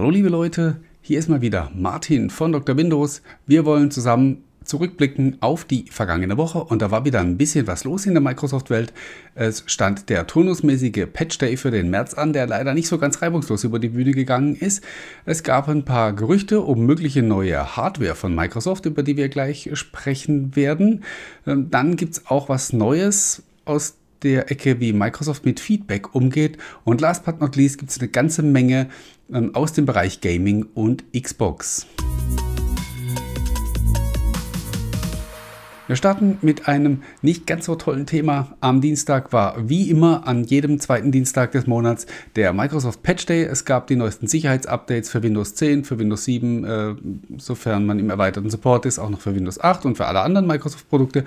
Hallo liebe Leute, hier ist mal wieder Martin von Dr. Windows. Wir wollen zusammen zurückblicken auf die vergangene Woche und da war wieder ein bisschen was los in der Microsoft-Welt. Es stand der turnusmäßige Patch Day für den März an, der leider nicht so ganz reibungslos über die Bühne gegangen ist. Es gab ein paar Gerüchte um mögliche neue Hardware von Microsoft, über die wir gleich sprechen werden. Ähm, dann gibt es auch was Neues aus der Ecke, wie Microsoft mit Feedback umgeht. Und last but not least gibt es eine ganze Menge ähm, aus dem Bereich Gaming und Xbox. Wir starten mit einem nicht ganz so tollen Thema. Am Dienstag war wie immer an jedem zweiten Dienstag des Monats der Microsoft Patch Day. Es gab die neuesten Sicherheitsupdates für Windows 10, für Windows 7, äh, sofern man im erweiterten Support ist, auch noch für Windows 8 und für alle anderen Microsoft-Produkte.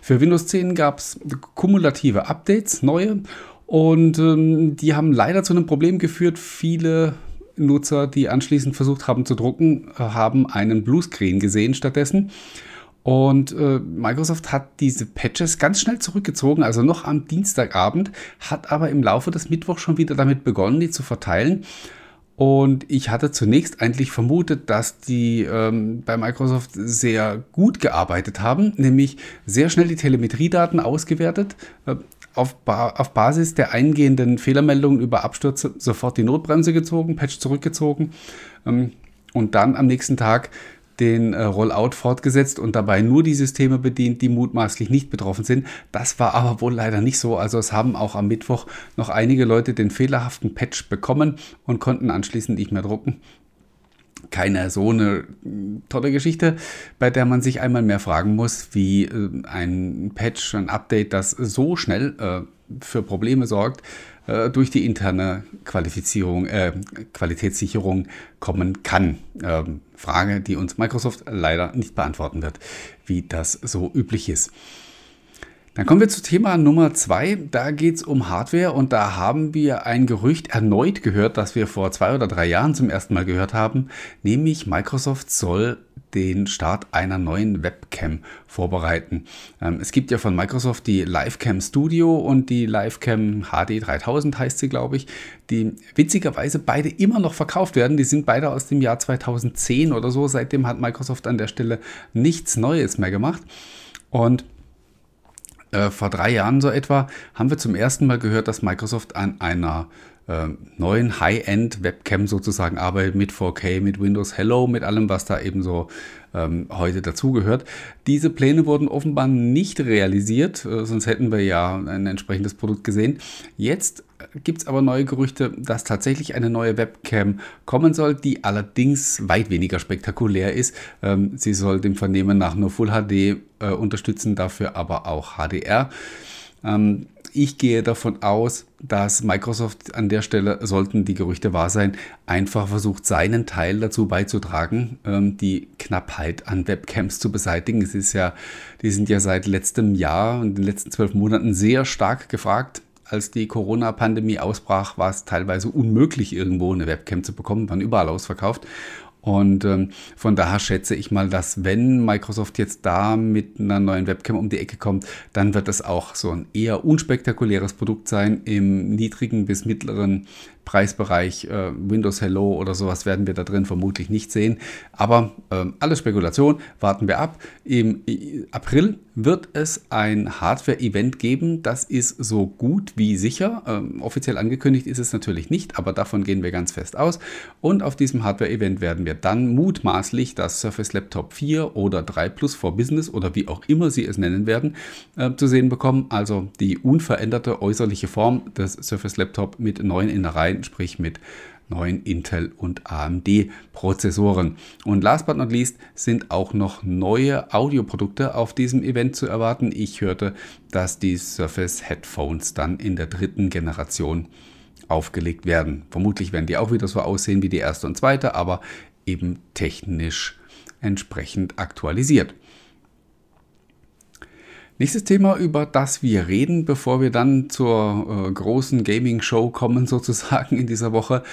Für Windows 10 gab es kumulative Updates, neue. Und ähm, die haben leider zu einem Problem geführt. Viele Nutzer, die anschließend versucht haben zu drucken, haben einen Bluescreen gesehen stattdessen. Und äh, Microsoft hat diese Patches ganz schnell zurückgezogen, also noch am Dienstagabend, hat aber im Laufe des Mittwochs schon wieder damit begonnen, die zu verteilen. Und ich hatte zunächst eigentlich vermutet, dass die ähm, bei Microsoft sehr gut gearbeitet haben, nämlich sehr schnell die Telemetriedaten ausgewertet, äh, auf, ba auf Basis der eingehenden Fehlermeldungen über Abstürze sofort die Notbremse gezogen, Patch zurückgezogen ähm, und dann am nächsten Tag den äh, Rollout fortgesetzt und dabei nur die Systeme bedient, die mutmaßlich nicht betroffen sind. Das war aber wohl leider nicht so. Also es haben auch am Mittwoch noch einige Leute den fehlerhaften Patch bekommen und konnten anschließend nicht mehr drucken. Keine so eine tolle Geschichte, bei der man sich einmal mehr fragen muss, wie äh, ein Patch, ein Update, das so schnell äh, für Probleme sorgt, äh, durch die interne Qualifizierung, äh, Qualitätssicherung kommen kann. Ähm, Frage, die uns Microsoft leider nicht beantworten wird, wie das so üblich ist. Dann kommen wir zu Thema Nummer zwei. Da geht es um Hardware und da haben wir ein Gerücht erneut gehört, das wir vor zwei oder drei Jahren zum ersten Mal gehört haben, nämlich Microsoft soll den Start einer neuen Webcam vorbereiten. Ähm, es gibt ja von Microsoft die Livecam Studio und die Livecam HD 3000 heißt sie, glaube ich, die witzigerweise beide immer noch verkauft werden. Die sind beide aus dem Jahr 2010 oder so. Seitdem hat Microsoft an der Stelle nichts Neues mehr gemacht. Und äh, vor drei Jahren so etwa haben wir zum ersten Mal gehört, dass Microsoft an einer neuen High-End-Webcam sozusagen arbeitet mit 4K, mit Windows Hello, mit allem, was da eben so ähm, heute dazugehört. Diese Pläne wurden offenbar nicht realisiert, äh, sonst hätten wir ja ein entsprechendes Produkt gesehen. Jetzt gibt es aber neue Gerüchte, dass tatsächlich eine neue Webcam kommen soll, die allerdings weit weniger spektakulär ist. Ähm, sie soll dem Vernehmen nach nur Full HD äh, unterstützen, dafür aber auch HDR. Ähm, ich gehe davon aus, dass Microsoft an der Stelle, sollten die Gerüchte wahr sein, einfach versucht, seinen Teil dazu beizutragen, ähm, die Knappheit an Webcams zu beseitigen. Es ist ja, die sind ja seit letztem Jahr und den letzten zwölf Monaten sehr stark gefragt. Als die Corona-Pandemie ausbrach, war es teilweise unmöglich, irgendwo eine Webcam zu bekommen, waren überall ausverkauft. Und ähm, von daher schätze ich mal, dass wenn Microsoft jetzt da mit einer neuen Webcam um die Ecke kommt, dann wird das auch so ein eher unspektakuläres Produkt sein im niedrigen bis mittleren Preisbereich äh, Windows Hello oder sowas werden wir da drin vermutlich nicht sehen. Aber äh, alles Spekulation, warten wir ab. Im April wird es ein Hardware-Event geben. Das ist so gut wie sicher. Ähm, offiziell angekündigt ist es natürlich nicht, aber davon gehen wir ganz fest aus. Und auf diesem Hardware-Event werden wir dann mutmaßlich das Surface Laptop 4 oder 3 Plus for Business oder wie auch immer Sie es nennen werden, äh, zu sehen bekommen. Also die unveränderte äußerliche Form des Surface Laptop mit neuen Innereien sprich mit neuen Intel und AMD Prozessoren. Und last but not least sind auch noch neue Audioprodukte auf diesem Event zu erwarten. Ich hörte, dass die Surface Headphones dann in der dritten Generation aufgelegt werden. Vermutlich werden die auch wieder so aussehen wie die erste und zweite, aber eben technisch entsprechend aktualisiert. Nächstes Thema, über das wir reden, bevor wir dann zur äh, großen Gaming-Show kommen, sozusagen in dieser Woche,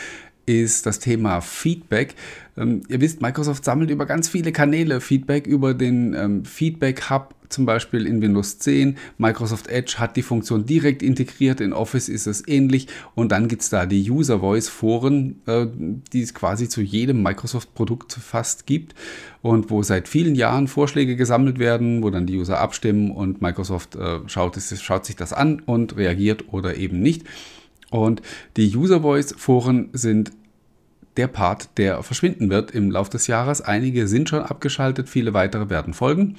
ist das Thema Feedback. Ähm, ihr wisst, Microsoft sammelt über ganz viele Kanäle Feedback über den ähm, Feedback Hub zum Beispiel in Windows 10. Microsoft Edge hat die Funktion direkt integriert, in Office ist es ähnlich und dann gibt es da die User Voice Foren, äh, die es quasi zu jedem Microsoft-Produkt fast gibt und wo seit vielen Jahren Vorschläge gesammelt werden, wo dann die User abstimmen und Microsoft äh, schaut, schaut sich das an und reagiert oder eben nicht. Und die User Voice Foren sind der Part, der verschwinden wird im Laufe des Jahres. Einige sind schon abgeschaltet, viele weitere werden folgen.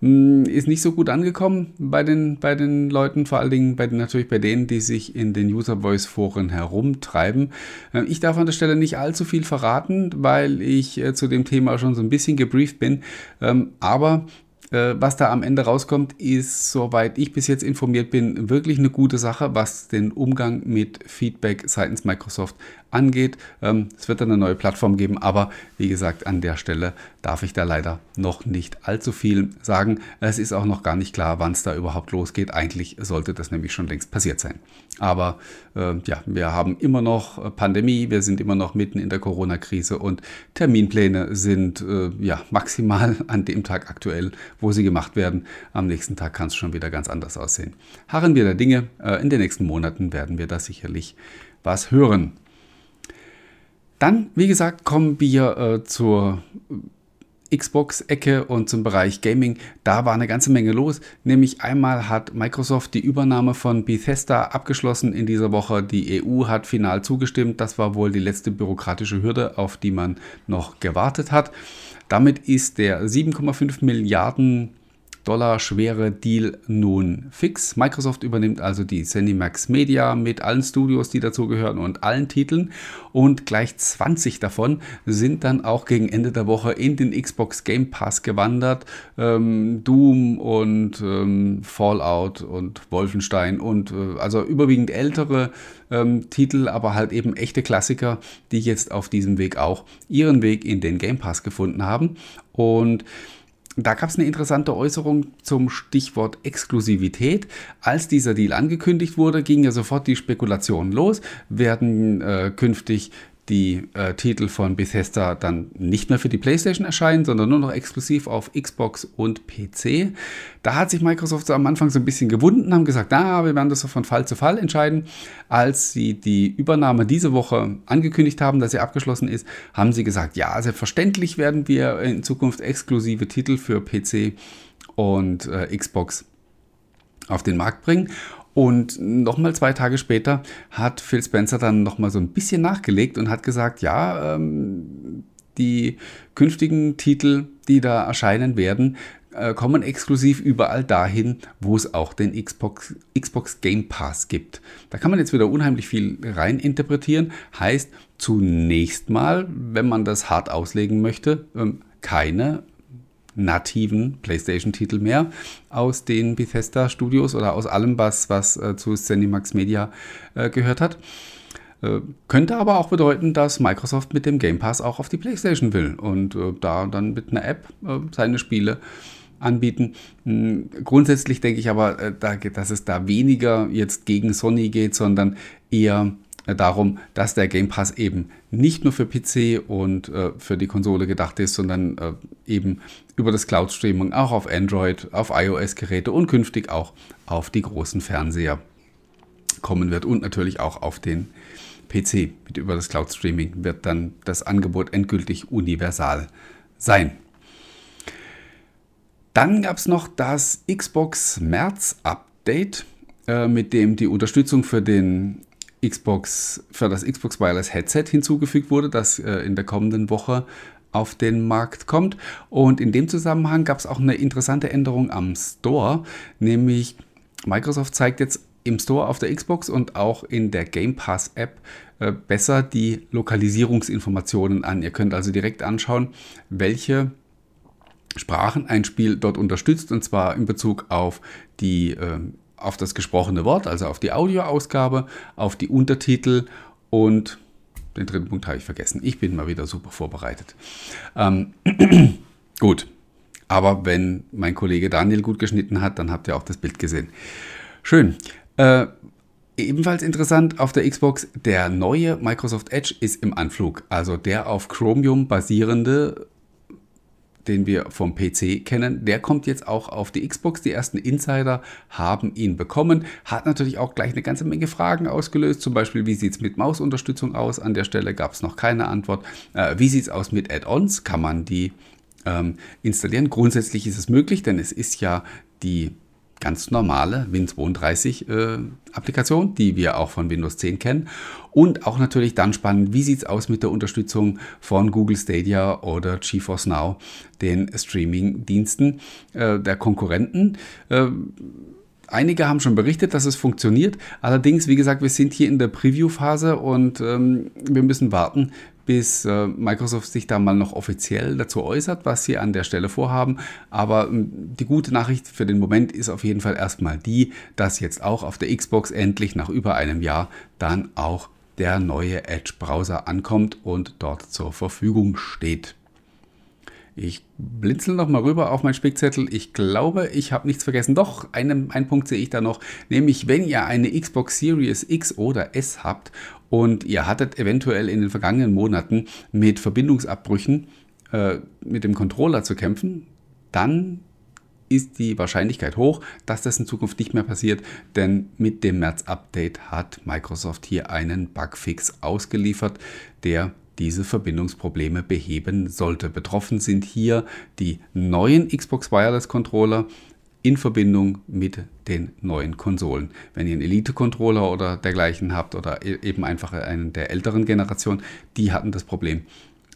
Hm, ist nicht so gut angekommen bei den, bei den Leuten, vor allen Dingen bei natürlich bei denen, die sich in den User Voice Foren herumtreiben. Ähm, ich darf an der Stelle nicht allzu viel verraten, weil ich äh, zu dem Thema schon so ein bisschen gebrieft bin. Ähm, aber äh, was da am Ende rauskommt, ist, soweit ich bis jetzt informiert bin, wirklich eine gute Sache, was den Umgang mit Feedback seitens Microsoft angeht. Ähm, es wird dann eine neue Plattform geben, aber wie gesagt, an der Stelle darf ich da leider noch nicht allzu viel sagen. Es ist auch noch gar nicht klar, wann es da überhaupt losgeht. Eigentlich sollte das nämlich schon längst passiert sein. Aber äh, ja, wir haben immer noch Pandemie, wir sind immer noch mitten in der Corona-Krise und Terminpläne sind äh, ja maximal an dem Tag aktuell, wo sie gemacht werden. Am nächsten Tag kann es schon wieder ganz anders aussehen. Harren wir der Dinge. Äh, in den nächsten Monaten werden wir da sicherlich was hören. Dann, wie gesagt, kommen wir äh, zur Xbox-Ecke und zum Bereich Gaming. Da war eine ganze Menge los. Nämlich einmal hat Microsoft die Übernahme von Bethesda abgeschlossen in dieser Woche. Die EU hat final zugestimmt. Das war wohl die letzte bürokratische Hürde, auf die man noch gewartet hat. Damit ist der 7,5 Milliarden Dollar schwere Deal nun fix. Microsoft übernimmt also die ZeniMax Media mit allen Studios, die dazugehören und allen Titeln. Und gleich 20 davon sind dann auch gegen Ende der Woche in den Xbox Game Pass gewandert. Ähm, Doom und ähm, Fallout und Wolfenstein und äh, also überwiegend ältere ähm, Titel, aber halt eben echte Klassiker, die jetzt auf diesem Weg auch ihren Weg in den Game Pass gefunden haben. Und da gab es eine interessante Äußerung zum Stichwort Exklusivität. Als dieser Deal angekündigt wurde, ging ja sofort die Spekulation los. Werden äh, künftig die äh, Titel von Bethesda dann nicht mehr für die PlayStation erscheinen, sondern nur noch exklusiv auf Xbox und PC. Da hat sich Microsoft so am Anfang so ein bisschen gewunden, haben gesagt, na, wir werden das so von Fall zu Fall entscheiden. Als sie die Übernahme diese Woche angekündigt haben, dass sie abgeschlossen ist, haben sie gesagt, ja, selbstverständlich werden wir in Zukunft exklusive Titel für PC und äh, Xbox auf den Markt bringen. Und nochmal zwei Tage später hat Phil Spencer dann nochmal so ein bisschen nachgelegt und hat gesagt, ja, ähm, die künftigen Titel, die da erscheinen werden, äh, kommen exklusiv überall dahin, wo es auch den Xbox, Xbox Game Pass gibt. Da kann man jetzt wieder unheimlich viel rein interpretieren. Heißt zunächst mal, wenn man das hart auslegen möchte, ähm, keine nativen PlayStation-Titel mehr aus den Bethesda Studios oder aus allem, was, was äh, zu Cinemax Media äh, gehört hat. Äh, könnte aber auch bedeuten, dass Microsoft mit dem Game Pass auch auf die PlayStation will und äh, da dann mit einer App äh, seine Spiele anbieten. Hm, grundsätzlich denke ich aber, äh, dass es da weniger jetzt gegen Sony geht, sondern eher darum, dass der Game Pass eben nicht nur für PC und äh, für die Konsole gedacht ist, sondern äh, eben über das Cloud Streaming auch auf Android, auf iOS-Geräte und künftig auch auf die großen Fernseher kommen wird und natürlich auch auf den PC. Mit über das Cloud Streaming wird dann das Angebot endgültig universal sein. Dann gab es noch das Xbox März Update, äh, mit dem die Unterstützung für den Xbox, für das Xbox Wireless Headset hinzugefügt wurde, das äh, in der kommenden Woche auf den Markt kommt. Und in dem Zusammenhang gab es auch eine interessante Änderung am Store, nämlich Microsoft zeigt jetzt im Store auf der Xbox und auch in der Game Pass App äh, besser die Lokalisierungsinformationen an. Ihr könnt also direkt anschauen, welche Sprachen ein Spiel dort unterstützt und zwar in Bezug auf die äh, auf das gesprochene Wort, also auf die Audioausgabe, auf die Untertitel und den dritten Punkt habe ich vergessen. Ich bin mal wieder super vorbereitet. Ähm, gut, aber wenn mein Kollege Daniel gut geschnitten hat, dann habt ihr auch das Bild gesehen. Schön. Äh, ebenfalls interessant auf der Xbox, der neue Microsoft Edge ist im Anflug. Also der auf Chromium basierende den wir vom PC kennen, der kommt jetzt auch auf die Xbox. Die ersten Insider haben ihn bekommen. Hat natürlich auch gleich eine ganze Menge Fragen ausgelöst. Zum Beispiel, wie sieht es mit Mausunterstützung aus? An der Stelle gab es noch keine Antwort. Äh, wie sieht es aus mit Add-ons? Kann man die ähm, installieren? Grundsätzlich ist es möglich, denn es ist ja die ganz normale Win32 äh, die wir auch von Windows 10 kennen. Und auch natürlich dann spannend, wie sieht es aus mit der Unterstützung von Google Stadia oder GeForce Now, den Streaming-Diensten äh, der Konkurrenten. Äh, Einige haben schon berichtet, dass es funktioniert. Allerdings, wie gesagt, wir sind hier in der Preview-Phase und ähm, wir müssen warten, bis äh, Microsoft sich da mal noch offiziell dazu äußert, was sie an der Stelle vorhaben. Aber ähm, die gute Nachricht für den Moment ist auf jeden Fall erstmal die, dass jetzt auch auf der Xbox endlich nach über einem Jahr dann auch der neue Edge-Browser ankommt und dort zur Verfügung steht. Ich blinzel noch mal rüber auf meinen Spickzettel. Ich glaube, ich habe nichts vergessen. Doch, einen, einen Punkt sehe ich da noch. Nämlich, wenn ihr eine Xbox Series X oder S habt und ihr hattet eventuell in den vergangenen Monaten mit Verbindungsabbrüchen äh, mit dem Controller zu kämpfen, dann ist die Wahrscheinlichkeit hoch, dass das in Zukunft nicht mehr passiert, denn mit dem März-Update hat Microsoft hier einen Bugfix ausgeliefert, der diese Verbindungsprobleme beheben sollte. Betroffen sind hier die neuen Xbox Wireless Controller in Verbindung mit den neuen Konsolen. Wenn ihr einen Elite-Controller oder dergleichen habt oder e-, eben einfach einen der älteren Generation, die hatten das Problem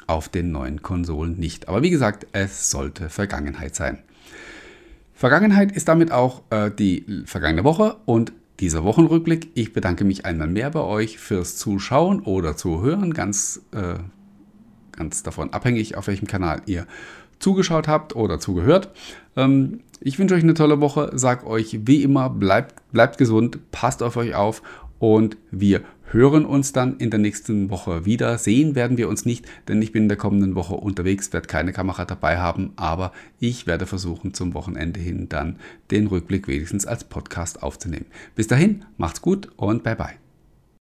auf den neuen Konsolen nicht. Aber wie gesagt, es sollte Vergangenheit sein. Vergangenheit ist damit auch äh, die vergangene Woche und dieser Wochenrückblick. Ich bedanke mich einmal mehr bei euch fürs Zuschauen oder Zuhören, ganz, äh, ganz davon abhängig, auf welchem Kanal ihr zugeschaut habt oder zugehört. Ähm, ich wünsche euch eine tolle Woche, sag euch wie immer, bleibt, bleibt gesund, passt auf euch auf und wir hören uns dann in der nächsten Woche wieder. Sehen werden wir uns nicht, denn ich bin in der kommenden Woche unterwegs, werde keine Kamera dabei haben, aber ich werde versuchen, zum Wochenende hin dann den Rückblick wenigstens als Podcast aufzunehmen. Bis dahin, macht's gut und bye bye.